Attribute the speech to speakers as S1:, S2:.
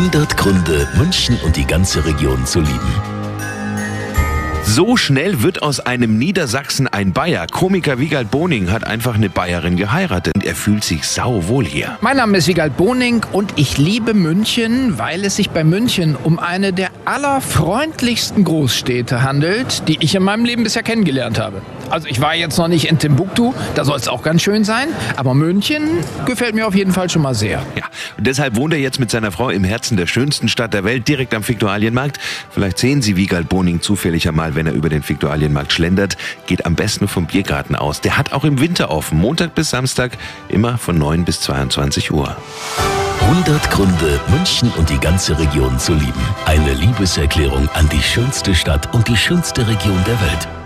S1: 100 Gründe, München und die ganze Region zu lieben.
S2: So schnell wird aus einem Niedersachsen ein Bayer. Komiker Wiegald Boning hat einfach eine Bayerin geheiratet und er fühlt sich sauwohl hier.
S3: Mein Name ist Wiegald Boning und ich liebe München, weil es sich bei München um eine der allerfreundlichsten Großstädte handelt, die ich in meinem Leben bisher kennengelernt habe. Also ich war jetzt noch nicht in Timbuktu, da soll es auch ganz schön sein, aber München gefällt mir auf jeden Fall schon mal sehr.
S2: Ja, und deshalb wohnt er jetzt mit seiner Frau im Herzen der schönsten Stadt der Welt, direkt am Fiktualienmarkt. Vielleicht sehen Sie Wiegald Boning zufällig einmal, wenn er über den Fiktualienmarkt schlendert. Geht am besten vom Biergarten aus. Der hat auch im Winter offen, Montag bis Samstag, immer von 9 bis 22 Uhr.
S1: 100 Gründe, München und die ganze Region zu lieben. Eine Liebeserklärung an die schönste Stadt und die schönste Region der Welt.